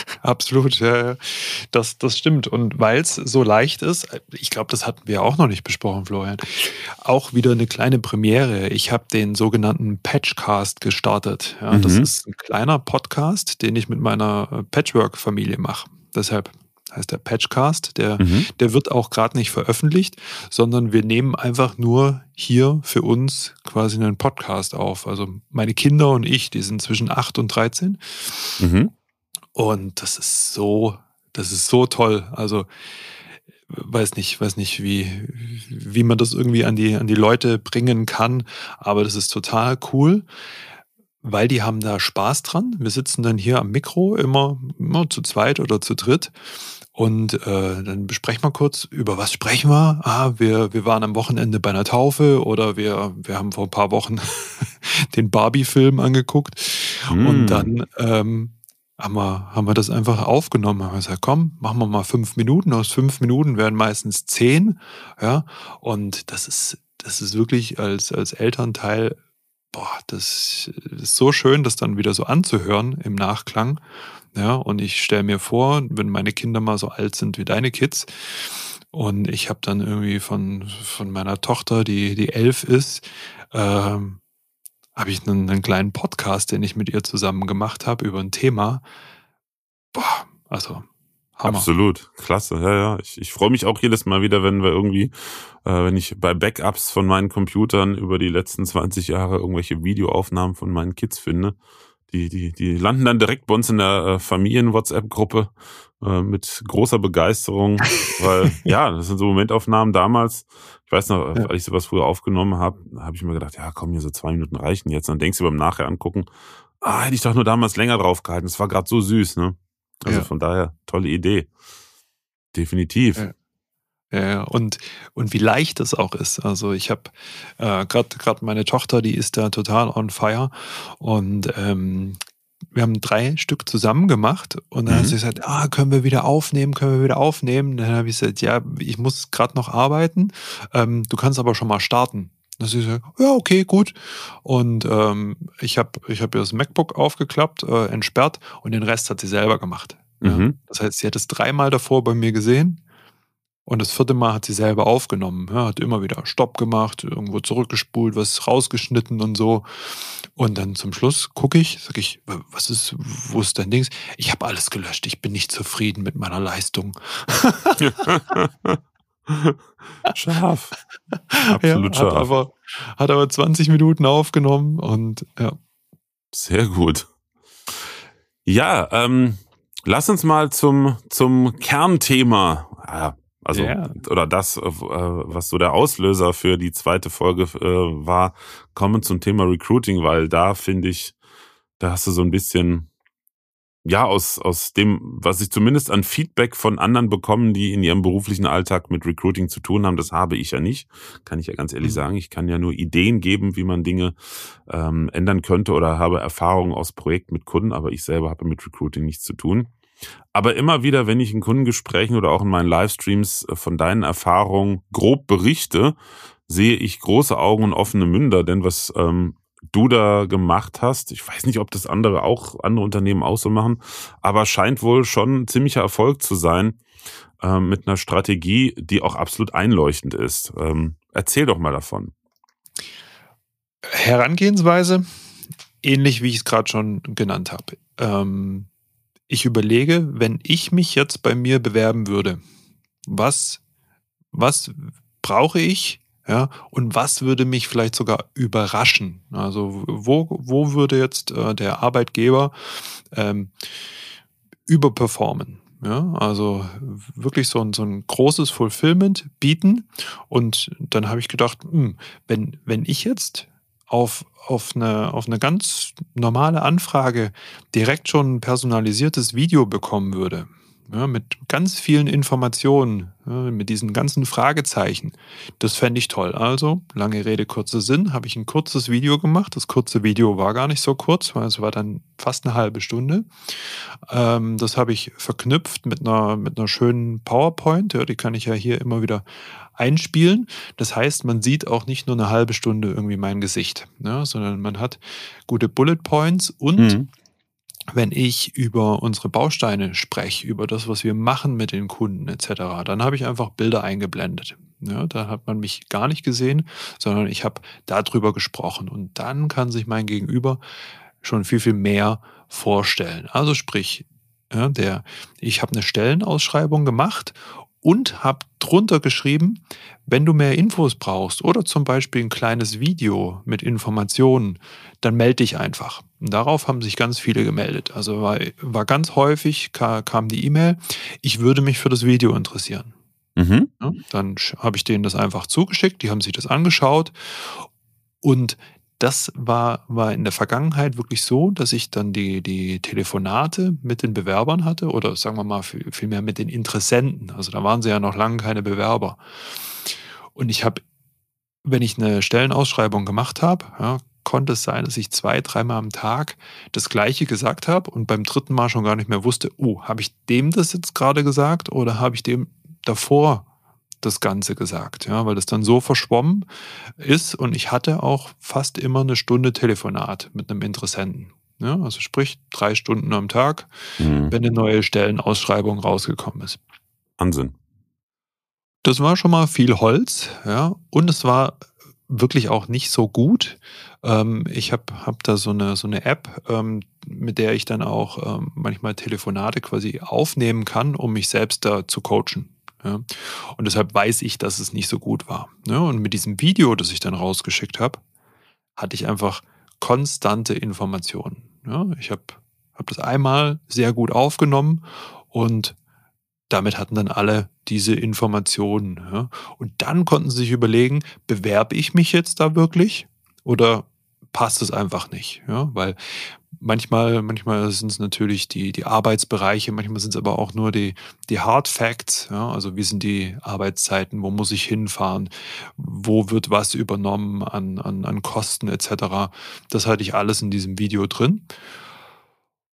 Absolut, ja, das, das stimmt. Und weil es so leicht ist, ich glaube, das hatten wir auch noch nicht besprochen, Florian, auch wieder eine kleine Premiere. Ich habe den sogenannten Patchcast gestartet. Ja, mhm. Das ist ein kleiner Podcast, den ich mit meiner Patchwork-Familie mache. Deshalb heißt der Patchcast. Der, mhm. der wird auch gerade nicht veröffentlicht, sondern wir nehmen einfach nur hier für uns quasi einen Podcast auf. Also meine Kinder und ich, die sind zwischen 8 und 13. Mhm. Und das ist so, das ist so toll. Also weiß nicht, weiß nicht, wie, wie man das irgendwie an die, an die Leute bringen kann, aber das ist total cool weil die haben da Spaß dran. Wir sitzen dann hier am Mikro immer, immer zu zweit oder zu dritt und äh, dann besprechen wir kurz, über was sprechen wir. Ah, wir, wir waren am Wochenende bei einer Taufe oder wir, wir haben vor ein paar Wochen den Barbie-Film angeguckt. Mm. Und dann ähm, haben, wir, haben wir das einfach aufgenommen. Haben wir gesagt, komm, machen wir mal fünf Minuten. Aus fünf Minuten werden meistens zehn. Ja, und das ist, das ist wirklich als, als Elternteil boah, das ist so schön, das dann wieder so anzuhören im Nachklang. Ja, und ich stelle mir vor, wenn meine Kinder mal so alt sind wie deine Kids, und ich habe dann irgendwie von, von meiner Tochter, die, die elf ist, ähm, habe ich einen, einen kleinen Podcast, den ich mit ihr zusammen gemacht habe über ein Thema. Boah, also Hammer. Absolut, klasse. Ja, ja. Ich, ich freue mich auch jedes Mal wieder, wenn wir irgendwie, äh, wenn ich bei Backups von meinen Computern über die letzten 20 Jahre irgendwelche Videoaufnahmen von meinen Kids finde. Die, die, die landen dann direkt bei uns in der äh, Familien-WhatsApp-Gruppe äh, mit großer Begeisterung, weil ja, das sind so Momentaufnahmen damals. Ich weiß noch, ja. als ich sowas früher aufgenommen habe, habe ich mir gedacht, ja, komm, hier so zwei Minuten reichen jetzt. Dann denkst du beim Nachher angucken, ah, hätte ich doch nur damals länger drauf gehalten. Das war gerade so süß, ne? Also ja. von daher, tolle Idee. Definitiv. Ja. Ja, und, und wie leicht es auch ist. Also ich habe äh, gerade meine Tochter, die ist da total on fire. Und ähm, wir haben drei Stück zusammen gemacht und dann mhm. hat sie gesagt, ah, können wir wieder aufnehmen, können wir wieder aufnehmen. Dann habe ich gesagt, ja, ich muss gerade noch arbeiten. Ähm, du kannst aber schon mal starten. Dann sie gesagt, ja, okay, gut. Und ähm, ich habe ich hab ihr das MacBook aufgeklappt, äh, entsperrt und den Rest hat sie selber gemacht. Ja. Mhm. Das heißt, sie hat es dreimal davor bei mir gesehen und das vierte Mal hat sie selber aufgenommen. Ja, hat immer wieder Stopp gemacht, irgendwo zurückgespult, was rausgeschnitten und so. Und dann zum Schluss gucke ich, sage ich, was ist, wo ist dein Dings? Ich habe alles gelöscht. Ich bin nicht zufrieden mit meiner Leistung. scharf. Absolut ja, scharf. Hat aber, hat aber 20 Minuten aufgenommen und ja. Sehr gut. Ja, ähm, lass uns mal zum, zum Kernthema, ja, also, yeah. oder das, äh, was so der Auslöser für die zweite Folge äh, war, kommen zum Thema Recruiting, weil da finde ich, da hast du so ein bisschen ja, aus, aus dem, was ich zumindest an Feedback von anderen bekommen, die in ihrem beruflichen Alltag mit Recruiting zu tun haben, das habe ich ja nicht, kann ich ja ganz ehrlich mhm. sagen. Ich kann ja nur Ideen geben, wie man Dinge ähm, ändern könnte oder habe Erfahrungen aus Projekten mit Kunden, aber ich selber habe mit Recruiting nichts zu tun. Aber immer wieder, wenn ich in Kundengesprächen oder auch in meinen Livestreams äh, von deinen Erfahrungen grob berichte, sehe ich große Augen und offene Münder, denn was ähm, du da gemacht hast. Ich weiß nicht, ob das andere auch, andere Unternehmen auch so machen, aber scheint wohl schon ein ziemlicher Erfolg zu sein äh, mit einer Strategie, die auch absolut einleuchtend ist. Ähm, erzähl doch mal davon. Herangehensweise, ähnlich wie ich es gerade schon genannt habe. Ähm, ich überlege, wenn ich mich jetzt bei mir bewerben würde, was, was brauche ich, ja, und was würde mich vielleicht sogar überraschen? Also wo, wo würde jetzt äh, der Arbeitgeber ähm, überperformen? Ja, also wirklich so ein, so ein großes Fulfillment bieten. Und dann habe ich gedacht, mh, hm, wenn, wenn ich jetzt auf, auf, eine, auf eine ganz normale Anfrage direkt schon ein personalisiertes Video bekommen würde, ja, mit ganz vielen Informationen, ja, mit diesen ganzen Fragezeichen. Das fände ich toll. Also, lange Rede, kurzer Sinn, habe ich ein kurzes Video gemacht. Das kurze Video war gar nicht so kurz, weil es war dann fast eine halbe Stunde. Ähm, das habe ich verknüpft mit einer, mit einer schönen PowerPoint. Ja, die kann ich ja hier immer wieder einspielen. Das heißt, man sieht auch nicht nur eine halbe Stunde irgendwie mein Gesicht, ja, sondern man hat gute Bullet Points und mhm wenn ich über unsere Bausteine spreche, über das, was wir machen mit den Kunden etc., dann habe ich einfach Bilder eingeblendet. Ja, da hat man mich gar nicht gesehen, sondern ich habe darüber gesprochen. Und dann kann sich mein Gegenüber schon viel, viel mehr vorstellen. Also sprich, Ja, der, ich habe eine Stellenausschreibung gemacht und habe drunter geschrieben, wenn du mehr Infos brauchst oder zum Beispiel ein kleines Video mit Informationen, dann melde dich einfach. Und darauf haben sich ganz viele gemeldet. Also war, war ganz häufig kam die E-Mail, ich würde mich für das Video interessieren. Mhm. Ja, dann habe ich denen das einfach zugeschickt, die haben sich das angeschaut und das war, war in der Vergangenheit wirklich so, dass ich dann die, die Telefonate mit den Bewerbern hatte oder sagen wir mal vielmehr mit den Interessenten. Also da waren sie ja noch lange keine Bewerber. Und ich habe, wenn ich eine Stellenausschreibung gemacht habe, ja, konnte es sein, dass ich zwei, dreimal am Tag das Gleiche gesagt habe und beim dritten Mal schon gar nicht mehr wusste, oh, habe ich dem das jetzt gerade gesagt oder habe ich dem davor das Ganze gesagt, ja, weil das dann so verschwommen ist und ich hatte auch fast immer eine Stunde Telefonat mit einem Interessenten. Ja, also sprich drei Stunden am Tag, mhm. wenn eine neue Stellenausschreibung rausgekommen ist. Wahnsinn. Das war schon mal viel Holz, ja, und es war wirklich auch nicht so gut. Ähm, ich habe hab da so eine, so eine App, ähm, mit der ich dann auch ähm, manchmal Telefonate quasi aufnehmen kann, um mich selbst da zu coachen. Ja. Und deshalb weiß ich, dass es nicht so gut war. Ja. Und mit diesem Video, das ich dann rausgeschickt habe, hatte ich einfach konstante Informationen. Ja. Ich habe hab das einmal sehr gut aufgenommen und damit hatten dann alle diese Informationen. Und dann konnten sie sich überlegen, bewerbe ich mich jetzt da wirklich oder passt es einfach nicht? Weil Manchmal, manchmal sind es natürlich die, die Arbeitsbereiche, manchmal sind es aber auch nur die, die Hard Facts. Ja? Also wie sind die Arbeitszeiten, wo muss ich hinfahren, wo wird was übernommen an, an, an Kosten etc. Das hatte ich alles in diesem Video drin.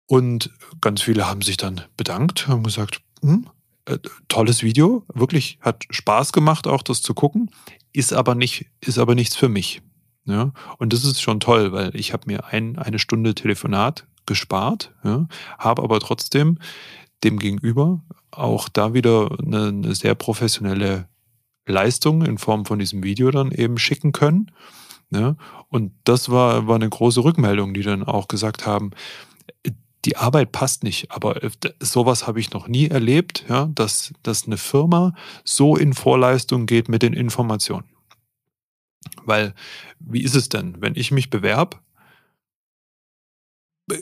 Und ganz viele haben sich dann bedankt, haben gesagt, hm, äh, tolles Video, wirklich hat Spaß gemacht, auch das zu gucken, ist aber nicht, ist aber nichts für mich. Ja? Und das ist schon toll, weil ich habe mir ein, eine Stunde Telefonat gespart, ja? habe aber trotzdem dem Gegenüber auch da wieder eine, eine sehr professionelle Leistung in Form von diesem Video dann eben schicken können. Ja? Und das war, war eine große Rückmeldung, die dann auch gesagt haben, die Arbeit passt nicht, aber sowas habe ich noch nie erlebt, ja, dass, dass eine Firma so in Vorleistung geht mit den Informationen. Weil, wie ist es denn, wenn ich mich bewerbe,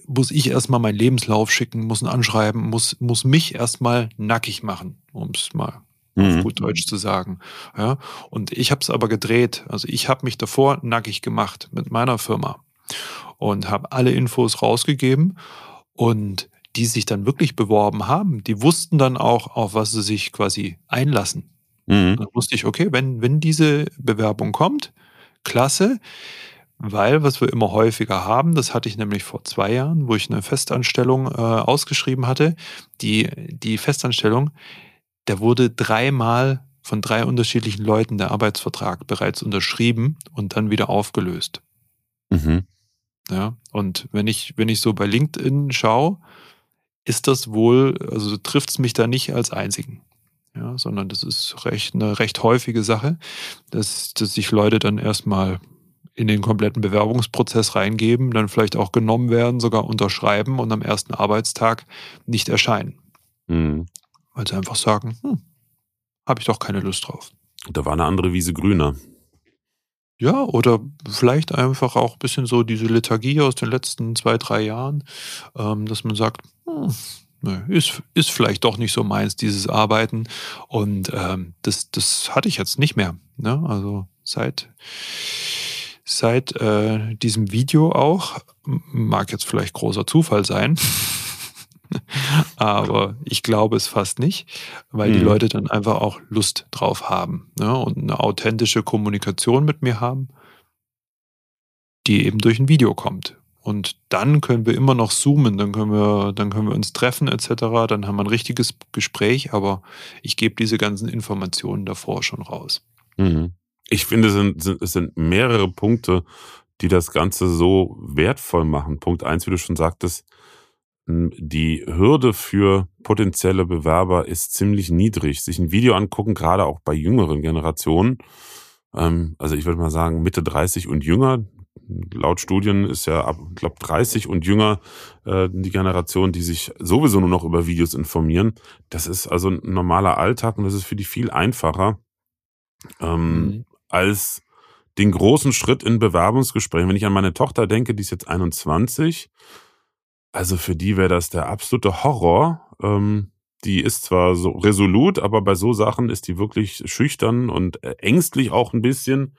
muss ich erstmal meinen Lebenslauf schicken, muss ein Anschreiben, muss, muss mich erstmal nackig machen, um es mal mhm. auf gut Deutsch zu sagen. Ja, und ich habe es aber gedreht. Also ich habe mich davor nackig gemacht mit meiner Firma und habe alle Infos rausgegeben und die sich dann wirklich beworben haben, die wussten dann auch, auf was sie sich quasi einlassen. Mhm. Dann wusste ich, okay, wenn, wenn diese Bewerbung kommt, klasse, weil was wir immer häufiger haben, das hatte ich nämlich vor zwei Jahren, wo ich eine Festanstellung äh, ausgeschrieben hatte, die, die Festanstellung, da wurde dreimal von drei unterschiedlichen Leuten der Arbeitsvertrag bereits unterschrieben und dann wieder aufgelöst. Mhm. Ja, und wenn ich, wenn ich so bei LinkedIn schaue, ist das wohl, also trifft es mich da nicht als einzigen ja, sondern das ist recht, eine recht häufige Sache, dass, dass sich Leute dann erstmal in den kompletten Bewerbungsprozess reingeben, dann vielleicht auch genommen werden, sogar unterschreiben und am ersten Arbeitstag nicht erscheinen. Mhm. Weil sie einfach sagen, hm, habe ich doch keine Lust drauf. Da war eine andere Wiese grüner. Ja, oder vielleicht einfach auch ein bisschen so diese Lethargie aus den letzten zwei, drei Jahren, ähm, dass man sagt, hm, ist, ist vielleicht doch nicht so meins, dieses Arbeiten. Und ähm, das, das hatte ich jetzt nicht mehr. Ne? Also seit, seit äh, diesem Video auch, mag jetzt vielleicht großer Zufall sein, aber ich glaube es fast nicht, weil mhm. die Leute dann einfach auch Lust drauf haben ne? und eine authentische Kommunikation mit mir haben, die eben durch ein Video kommt. Und dann können wir immer noch zoomen, dann können wir, dann können wir uns treffen etc. Dann haben wir ein richtiges Gespräch, aber ich gebe diese ganzen Informationen davor schon raus. Mhm. Ich finde, es sind, es sind mehrere Punkte, die das Ganze so wertvoll machen. Punkt eins, wie du schon sagtest, die Hürde für potenzielle Bewerber ist ziemlich niedrig. Sich ein Video angucken, gerade auch bei jüngeren Generationen, ähm, also ich würde mal sagen Mitte 30 und jünger, laut Studien ist ja ab, glaube 30 und jünger äh, die Generation, die sich sowieso nur noch über Videos informieren. Das ist also ein normaler Alltag und das ist für die viel einfacher ähm, mhm. als den großen Schritt in Bewerbungsgesprächen. Wenn ich an meine Tochter denke, die ist jetzt 21, also für die wäre das der absolute Horror. Ähm, die ist zwar so resolut, aber bei so Sachen ist die wirklich schüchtern und äh, ängstlich auch ein bisschen,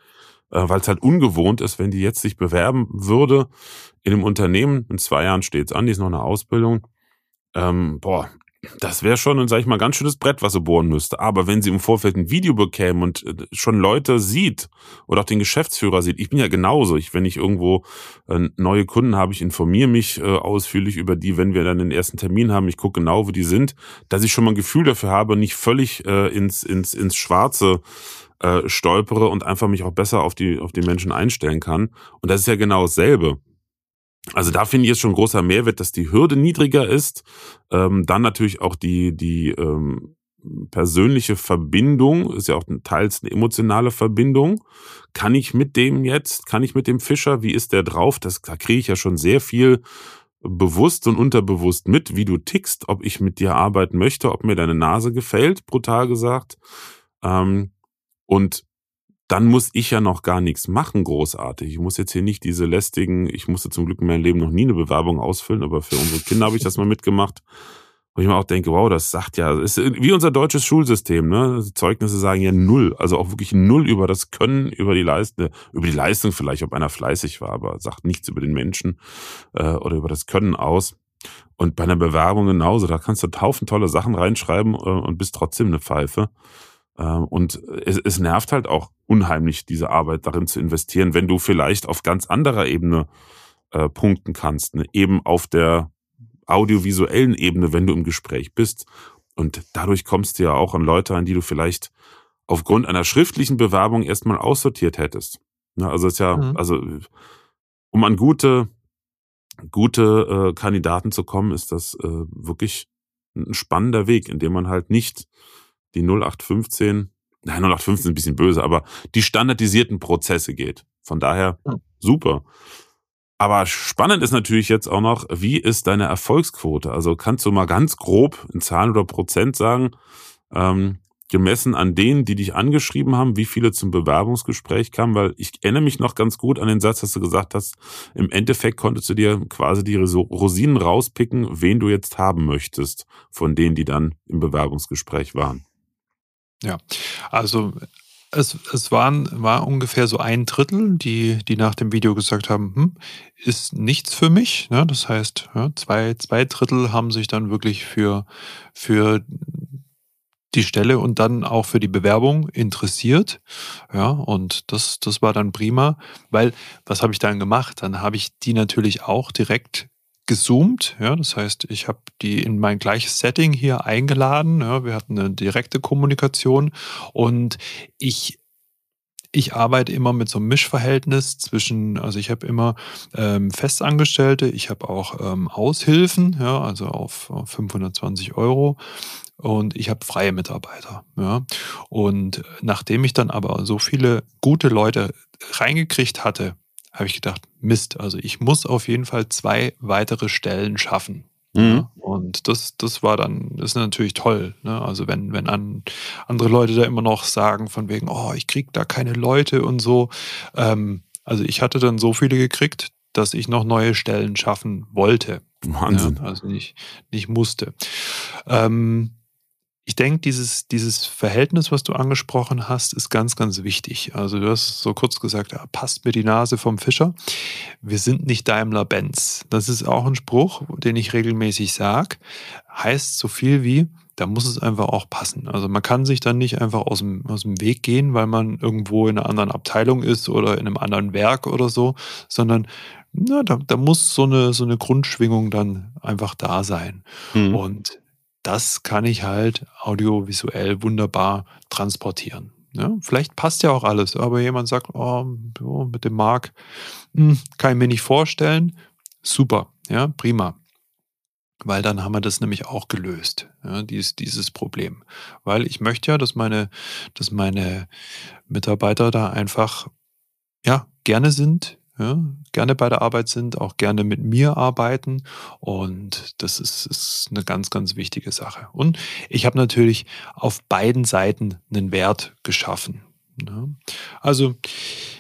weil es halt ungewohnt ist, wenn die jetzt sich bewerben würde in einem Unternehmen. In zwei Jahren steht's an, die ist noch eine Ausbildung. Ähm, boah, das wäre schon, sag ich mal, ganz schönes Brett, was sie bohren müsste. Aber wenn sie im Vorfeld ein Video bekäme und äh, schon Leute sieht oder auch den Geschäftsführer sieht, ich bin ja genauso. Ich, wenn ich irgendwo äh, neue Kunden habe, ich informiere mich äh, ausführlich über die, wenn wir dann den ersten Termin haben, ich gucke genau, wo die sind, dass ich schon mal ein Gefühl dafür habe, nicht völlig äh, ins, ins, ins Schwarze äh, stolpere und einfach mich auch besser auf die, auf die Menschen einstellen kann. Und das ist ja genau dasselbe. Also da finde ich jetzt schon großer Mehrwert, dass die Hürde niedriger ist. Ähm, dann natürlich auch die, die ähm, persönliche Verbindung, ist ja auch teils eine emotionale Verbindung. Kann ich mit dem jetzt, kann ich mit dem Fischer, wie ist der drauf? Das, da kriege ich ja schon sehr viel bewusst und unterbewusst mit, wie du tickst, ob ich mit dir arbeiten möchte, ob mir deine Nase gefällt, brutal gesagt. Ähm, und dann muss ich ja noch gar nichts machen, großartig. Ich muss jetzt hier nicht diese lästigen, ich musste zum Glück in meinem Leben noch nie eine Bewerbung ausfüllen, aber für unsere Kinder habe ich das mal mitgemacht. Wo ich mir auch denke, wow, das sagt ja, ist wie unser deutsches Schulsystem, ne? Zeugnisse sagen ja null, also auch wirklich null über das Können, über die Leistung, über die Leistung vielleicht, ob einer fleißig war, aber sagt nichts über den Menschen äh, oder über das Können aus. Und bei einer Bewerbung genauso, da kannst du tausend tolle Sachen reinschreiben äh, und bist trotzdem eine Pfeife. Ähm, und es, es nervt halt auch unheimlich, diese Arbeit darin zu investieren, wenn du vielleicht auf ganz anderer Ebene äh, punkten kannst. Ne? Eben auf der audiovisuellen Ebene, wenn du im Gespräch bist. Und dadurch kommst du ja auch an Leute an, die du vielleicht aufgrund einer schriftlichen Bewerbung erstmal aussortiert hättest. Ne? Also ist ja, mhm. also um an gute, gute äh, Kandidaten zu kommen, ist das äh, wirklich ein spannender Weg, in dem man halt nicht die 0815, nein, 0815 ist ein bisschen böse, aber die standardisierten Prozesse geht. Von daher super. Aber spannend ist natürlich jetzt auch noch, wie ist deine Erfolgsquote? Also kannst du mal ganz grob in Zahlen oder Prozent sagen, ähm, gemessen an denen, die dich angeschrieben haben, wie viele zum Bewerbungsgespräch kamen, weil ich erinnere mich noch ganz gut an den Satz, dass du gesagt hast, im Endeffekt konntest du dir quasi die Rosinen rauspicken, wen du jetzt haben möchtest, von denen, die dann im Bewerbungsgespräch waren. Ja, also es, es waren, war ungefähr so ein Drittel, die, die nach dem Video gesagt haben, hm, ist nichts für mich. Ne? Das heißt, ja, zwei, zwei Drittel haben sich dann wirklich für, für die Stelle und dann auch für die Bewerbung interessiert. Ja, und das, das war dann prima, weil was habe ich dann gemacht? Dann habe ich die natürlich auch direkt gezoomt. Ja, das heißt, ich habe die in mein gleiches Setting hier eingeladen. Ja, wir hatten eine direkte Kommunikation und ich ich arbeite immer mit so einem Mischverhältnis zwischen, also ich habe immer ähm, Festangestellte, ich habe auch ähm, Aushilfen, ja, also auf, auf 520 Euro und ich habe freie Mitarbeiter. Ja. Und nachdem ich dann aber so viele gute Leute reingekriegt hatte, habe ich gedacht, Mist, also ich muss auf jeden Fall zwei weitere Stellen schaffen. Mhm. Und das, das war dann, das ist natürlich toll. Ne? Also wenn, wenn an, andere Leute da immer noch sagen, von wegen, oh, ich krieg da keine Leute und so. Ähm, also ich hatte dann so viele gekriegt, dass ich noch neue Stellen schaffen wollte. Wahnsinn. Ja, also nicht, nicht musste. Ähm, ich denke, dieses, dieses Verhältnis, was du angesprochen hast, ist ganz, ganz wichtig. Also du hast so kurz gesagt, ja, passt mir die Nase vom Fischer. Wir sind nicht Daimler-Benz. Das ist auch ein Spruch, den ich regelmäßig sage. Heißt so viel wie, da muss es einfach auch passen. Also man kann sich dann nicht einfach aus dem, aus dem Weg gehen, weil man irgendwo in einer anderen Abteilung ist oder in einem anderen Werk oder so, sondern na, da, da muss so eine, so eine Grundschwingung dann einfach da sein. Mhm. Und das kann ich halt audiovisuell wunderbar transportieren. Ja, vielleicht passt ja auch alles, aber jemand sagt, oh, mit dem Mark hm, kann ich mir nicht vorstellen. Super, ja, prima. Weil dann haben wir das nämlich auch gelöst, ja, dieses, dieses Problem. Weil ich möchte ja, dass meine, dass meine Mitarbeiter da einfach ja, gerne sind, ja, gerne bei der Arbeit sind, auch gerne mit mir arbeiten. Und das ist, ist eine ganz, ganz wichtige Sache. Und ich habe natürlich auf beiden Seiten einen Wert geschaffen. Ja. Also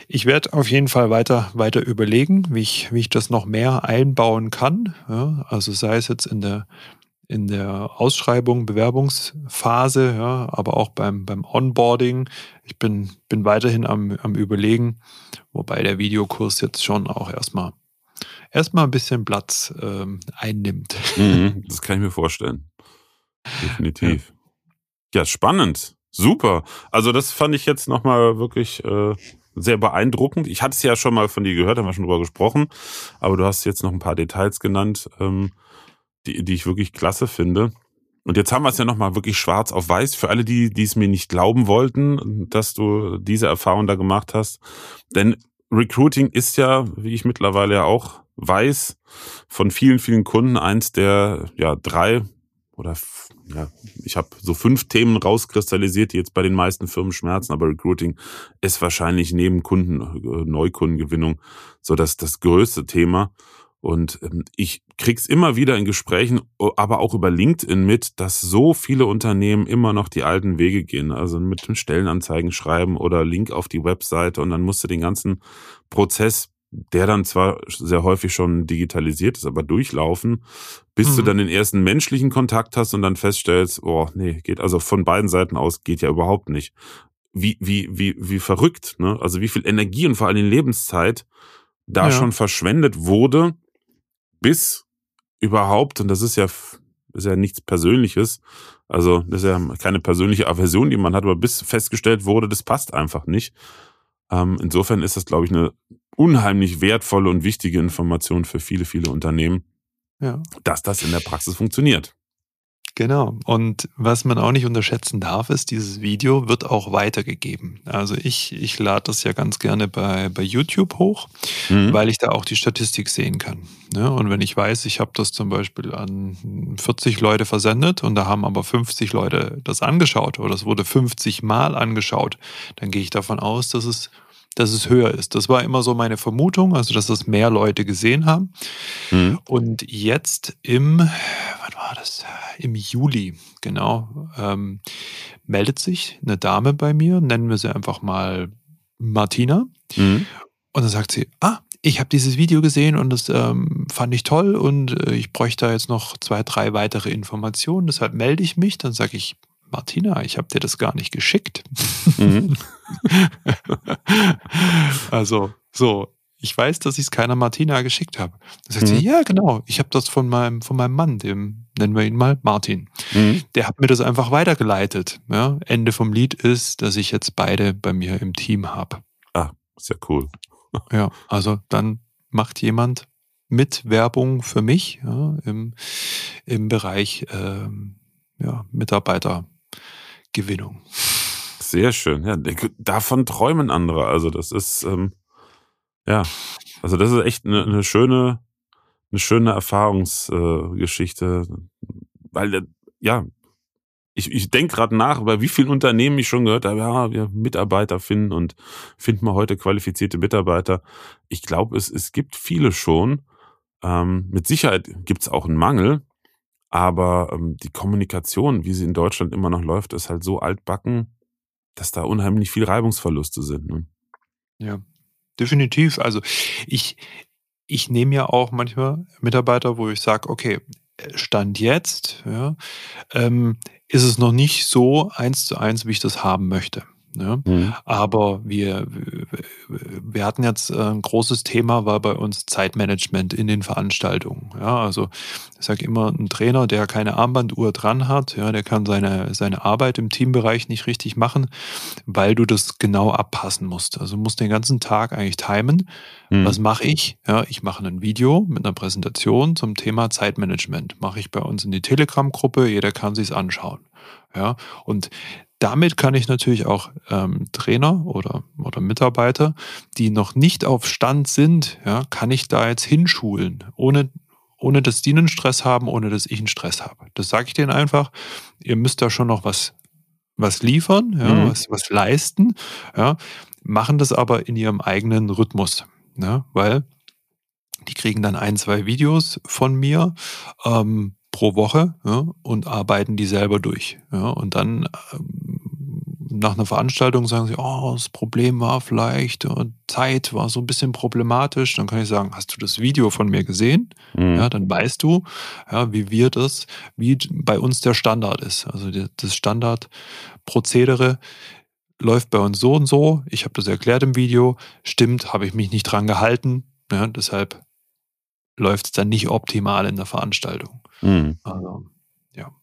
ich werde auf jeden Fall weiter, weiter überlegen, wie ich, wie ich das noch mehr einbauen kann. Ja. Also sei es jetzt in der, in der Ausschreibung, Bewerbungsphase, ja, aber auch beim, beim Onboarding. Ich bin, bin weiterhin am, am Überlegen, wobei der Videokurs jetzt schon auch erstmal erstmal ein bisschen Platz ähm, einnimmt. Mhm, das kann ich mir vorstellen. Definitiv. Ja, ja spannend. Super. Also das fand ich jetzt nochmal wirklich äh, sehr beeindruckend. Ich hatte es ja schon mal von dir gehört, haben wir schon drüber gesprochen, aber du hast jetzt noch ein paar Details genannt. Ähm, die, die ich wirklich klasse finde. Und jetzt haben wir es ja nochmal wirklich schwarz auf weiß für alle, die, die es mir nicht glauben wollten, dass du diese Erfahrung da gemacht hast. Denn Recruiting ist ja, wie ich mittlerweile ja auch weiß, von vielen, vielen Kunden eins der ja drei oder ja, ich habe so fünf Themen rauskristallisiert, die jetzt bei den meisten Firmen schmerzen, aber Recruiting ist wahrscheinlich neben Kunden, äh, Neukundengewinnung so das, das größte Thema. Und ähm, ich krieg's immer wieder in Gesprächen, aber auch über LinkedIn mit, dass so viele Unternehmen immer noch die alten Wege gehen. Also mit Stellenanzeigen schreiben oder Link auf die Webseite und dann musst du den ganzen Prozess, der dann zwar sehr häufig schon digitalisiert ist, aber durchlaufen, bis mhm. du dann den ersten menschlichen Kontakt hast und dann feststellst, oh nee, geht also von beiden Seiten aus geht ja überhaupt nicht. Wie, wie, wie, wie verrückt, ne? Also wie viel Energie und vor allem Lebenszeit da ja. schon verschwendet wurde, bis überhaupt, und das ist ja, ist ja nichts Persönliches, also das ist ja keine persönliche Aversion, die man hat, aber bis festgestellt wurde, das passt einfach nicht. Ähm, insofern ist das, glaube ich, eine unheimlich wertvolle und wichtige Information für viele, viele Unternehmen, ja. dass das in der Praxis funktioniert. Genau. Und was man auch nicht unterschätzen darf, ist, dieses Video wird auch weitergegeben. Also ich, ich lade das ja ganz gerne bei, bei YouTube hoch, mhm. weil ich da auch die Statistik sehen kann. Ja, und wenn ich weiß, ich habe das zum Beispiel an 40 Leute versendet und da haben aber 50 Leute das angeschaut oder es wurde 50 Mal angeschaut, dann gehe ich davon aus, dass es dass es höher ist. Das war immer so meine Vermutung, also dass das mehr Leute gesehen haben. Mhm. Und jetzt im, wann war das? Im Juli, genau, ähm, meldet sich eine Dame bei mir, nennen wir sie einfach mal Martina. Mhm. Und dann sagt sie, ah, ich habe dieses Video gesehen und das ähm, fand ich toll und äh, ich bräuchte da jetzt noch zwei, drei weitere Informationen. Deshalb melde ich mich. Dann sage ich, Martina, ich habe dir das gar nicht geschickt. Mhm. also, so, ich weiß, dass ich es keiner Martina geschickt habe. Da sagt mhm. sie, ja, genau, ich habe das von meinem, von meinem Mann, dem nennen wir ihn mal Martin. Mhm. Der hat mir das einfach weitergeleitet. Ja? Ende vom Lied ist, dass ich jetzt beide bei mir im Team habe. Ah, sehr cool. ja, also dann macht jemand mit Werbung für mich ja, im, im Bereich ähm, ja, Mitarbeiter Gewinnung. Sehr schön. Ja, davon träumen andere. Also das ist ähm, ja, also das ist echt eine, eine schöne, eine schöne Erfahrungsgeschichte, äh, weil ja, ich, ich denke gerade nach, über wie vielen Unternehmen ich schon gehört habe, ja, wir Mitarbeiter finden und finden wir heute qualifizierte Mitarbeiter. Ich glaube, es, es gibt viele schon. Ähm, mit Sicherheit gibt es auch einen Mangel, aber ähm, die Kommunikation, wie sie in Deutschland immer noch läuft, ist halt so altbacken, dass da unheimlich viel Reibungsverluste sind. Ne? Ja, definitiv. Also ich, ich nehme ja auch manchmal Mitarbeiter, wo ich sage, okay, Stand jetzt, ja, ähm, ist es noch nicht so eins zu eins, wie ich das haben möchte. Ja? Mhm. Aber wir, wir hatten jetzt äh, ein großes Thema, war bei uns Zeitmanagement in den Veranstaltungen. Ja, also ich sage immer, ein Trainer, der keine Armbanduhr dran hat, ja, der kann seine, seine Arbeit im Teambereich nicht richtig machen, weil du das genau abpassen musst. Also musst den ganzen Tag eigentlich timen. Mhm. Was mache ich? Ja, ich mache ein Video mit einer Präsentation zum Thema Zeitmanagement. Mache ich bei uns in die Telegram-Gruppe, jeder kann sich anschauen. Ja, und damit kann ich natürlich auch ähm, Trainer oder, oder Mitarbeiter, die noch nicht auf Stand sind, ja, kann ich da jetzt hinschulen, ohne, ohne dass die einen Stress haben, ohne dass ich einen Stress habe. Das sage ich denen einfach. Ihr müsst da schon noch was, was liefern, ja, mhm. was, was leisten, ja, machen das aber in ihrem eigenen Rhythmus. ne? weil die kriegen dann ein, zwei Videos von mir ähm, pro Woche ja, und arbeiten die selber durch. Ja, und dann ähm, nach einer Veranstaltung sagen sie, oh, das Problem war vielleicht, äh, Zeit war so ein bisschen problematisch. Dann kann ich sagen, hast du das Video von mir gesehen? Mhm. Ja, dann weißt du, ja, wie wir das, wie bei uns der Standard ist. Also das Standardprozedere läuft bei uns so und so. Ich habe das erklärt im Video. Stimmt, habe ich mich nicht dran gehalten. Ja, deshalb läuft es dann nicht optimal in der Veranstaltung. Mhm. Also, ja.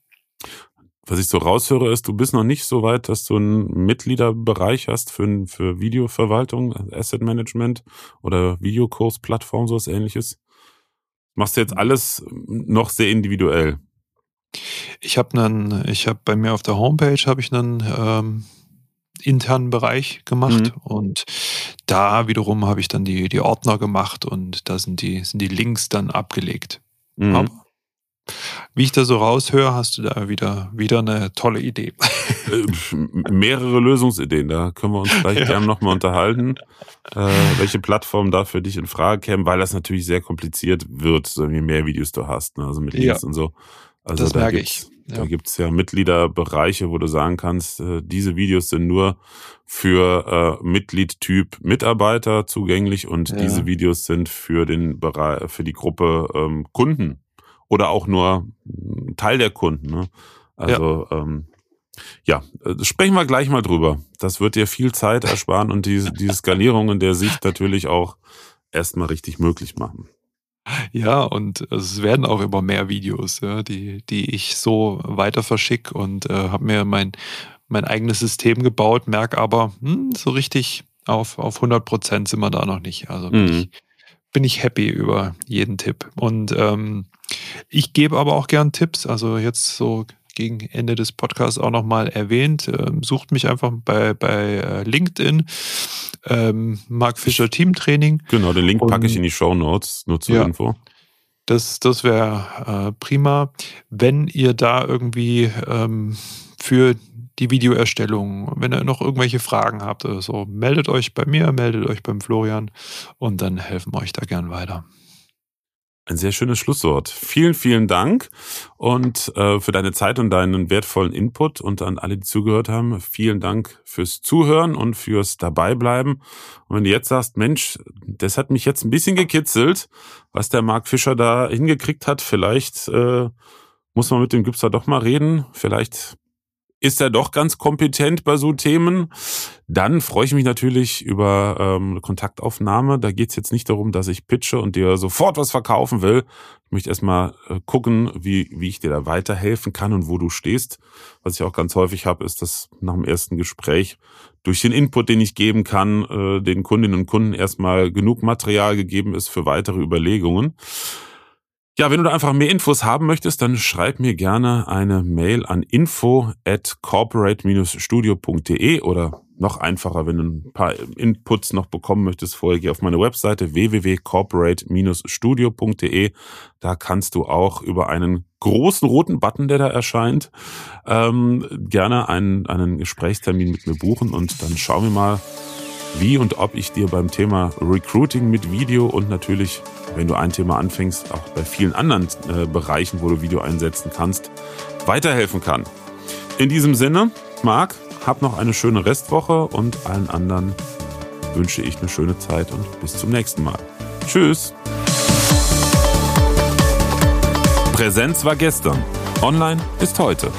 Was ich so raushöre, ist, du bist noch nicht so weit, dass du einen Mitgliederbereich hast für, für Videoverwaltung, Asset Management oder Videokursplattform, sowas ähnliches. Machst du jetzt alles noch sehr individuell? Ich habe einen, ich habe bei mir auf der Homepage habe ich einen ähm, internen Bereich gemacht mhm. und da wiederum habe ich dann die, die Ordner gemacht und da sind die, sind die Links dann abgelegt. Mhm. Aber wie ich da so raushöre, hast du da wieder, wieder eine tolle Idee. Äh, mehrere Lösungsideen, da können wir uns gleich ja. gerne nochmal unterhalten, äh, welche Plattform da für dich in Frage käme, weil das natürlich sehr kompliziert wird, so je mehr Videos du hast, ne? also mit Links ja. und so. Also das da merke ich. Ja. Da gibt's ja Mitgliederbereiche, wo du sagen kannst, äh, diese Videos sind nur für äh, Mitgliedtyp Mitarbeiter zugänglich und ja. diese Videos sind für den Bereich, für die Gruppe ähm, Kunden oder auch nur Teil der Kunden. Ne? Also ja. Ähm, ja, äh, sprechen wir gleich mal drüber. Das wird dir viel Zeit ersparen und diese, diese Skalierung in der Sicht natürlich auch erstmal richtig möglich machen. Ja, und es werden auch immer mehr Videos, ja, die, die ich so weiter verschicke und äh, habe mir mein, mein eigenes System gebaut, merke aber, hm, so richtig auf, auf 100 Prozent sind wir da noch nicht. Also bin, mhm. ich, bin ich happy über jeden Tipp. Und ähm, ich gebe aber auch gern Tipps. Also jetzt so gegen Ende des Podcasts auch nochmal erwähnt. Ähm, sucht mich einfach bei, bei äh, LinkedIn. Ähm, Mark Fischer Teamtraining. Genau, den Link packe ich in die Show Notes, nur zur ja, Info. Das, das wäre äh, prima. Wenn ihr da irgendwie ähm, für die Videoerstellung, wenn ihr noch irgendwelche Fragen habt oder so, meldet euch bei mir, meldet euch beim Florian und dann helfen wir euch da gern weiter. Ein sehr schönes Schlusswort. Vielen, vielen Dank und äh, für deine Zeit und deinen wertvollen Input und an alle, die zugehört haben. Vielen Dank fürs Zuhören und fürs Dabeibleiben. Und wenn du jetzt sagst, Mensch, das hat mich jetzt ein bisschen gekitzelt, was der Marc Fischer da hingekriegt hat, vielleicht äh, muss man mit dem Gipser doch mal reden. Vielleicht ist er doch ganz kompetent bei so Themen. Dann freue ich mich natürlich über ähm, eine Kontaktaufnahme. Da geht es jetzt nicht darum, dass ich pitche und dir sofort was verkaufen will. Ich möchte erstmal äh, gucken, wie, wie ich dir da weiterhelfen kann und wo du stehst. Was ich auch ganz häufig habe, ist, dass nach dem ersten Gespräch durch den Input, den ich geben kann, äh, den Kundinnen und Kunden erstmal genug Material gegeben ist für weitere Überlegungen. Ja, wenn du da einfach mehr Infos haben möchtest, dann schreib mir gerne eine Mail an info at corporate-studio.de oder noch einfacher, wenn du ein paar Inputs noch bekommen möchtest, vorher geh auf meine Webseite www.corporate-studio.de. Da kannst du auch über einen großen roten Button, der da erscheint, ähm, gerne einen, einen Gesprächstermin mit mir buchen und dann schauen wir mal, wie und ob ich dir beim Thema Recruiting mit Video und natürlich, wenn du ein Thema anfängst, auch bei vielen anderen äh, Bereichen, wo du Video einsetzen kannst, weiterhelfen kann. In diesem Sinne, Marc, hab noch eine schöne Restwoche und allen anderen wünsche ich eine schöne Zeit und bis zum nächsten Mal. Tschüss. Präsenz war gestern. Online ist heute.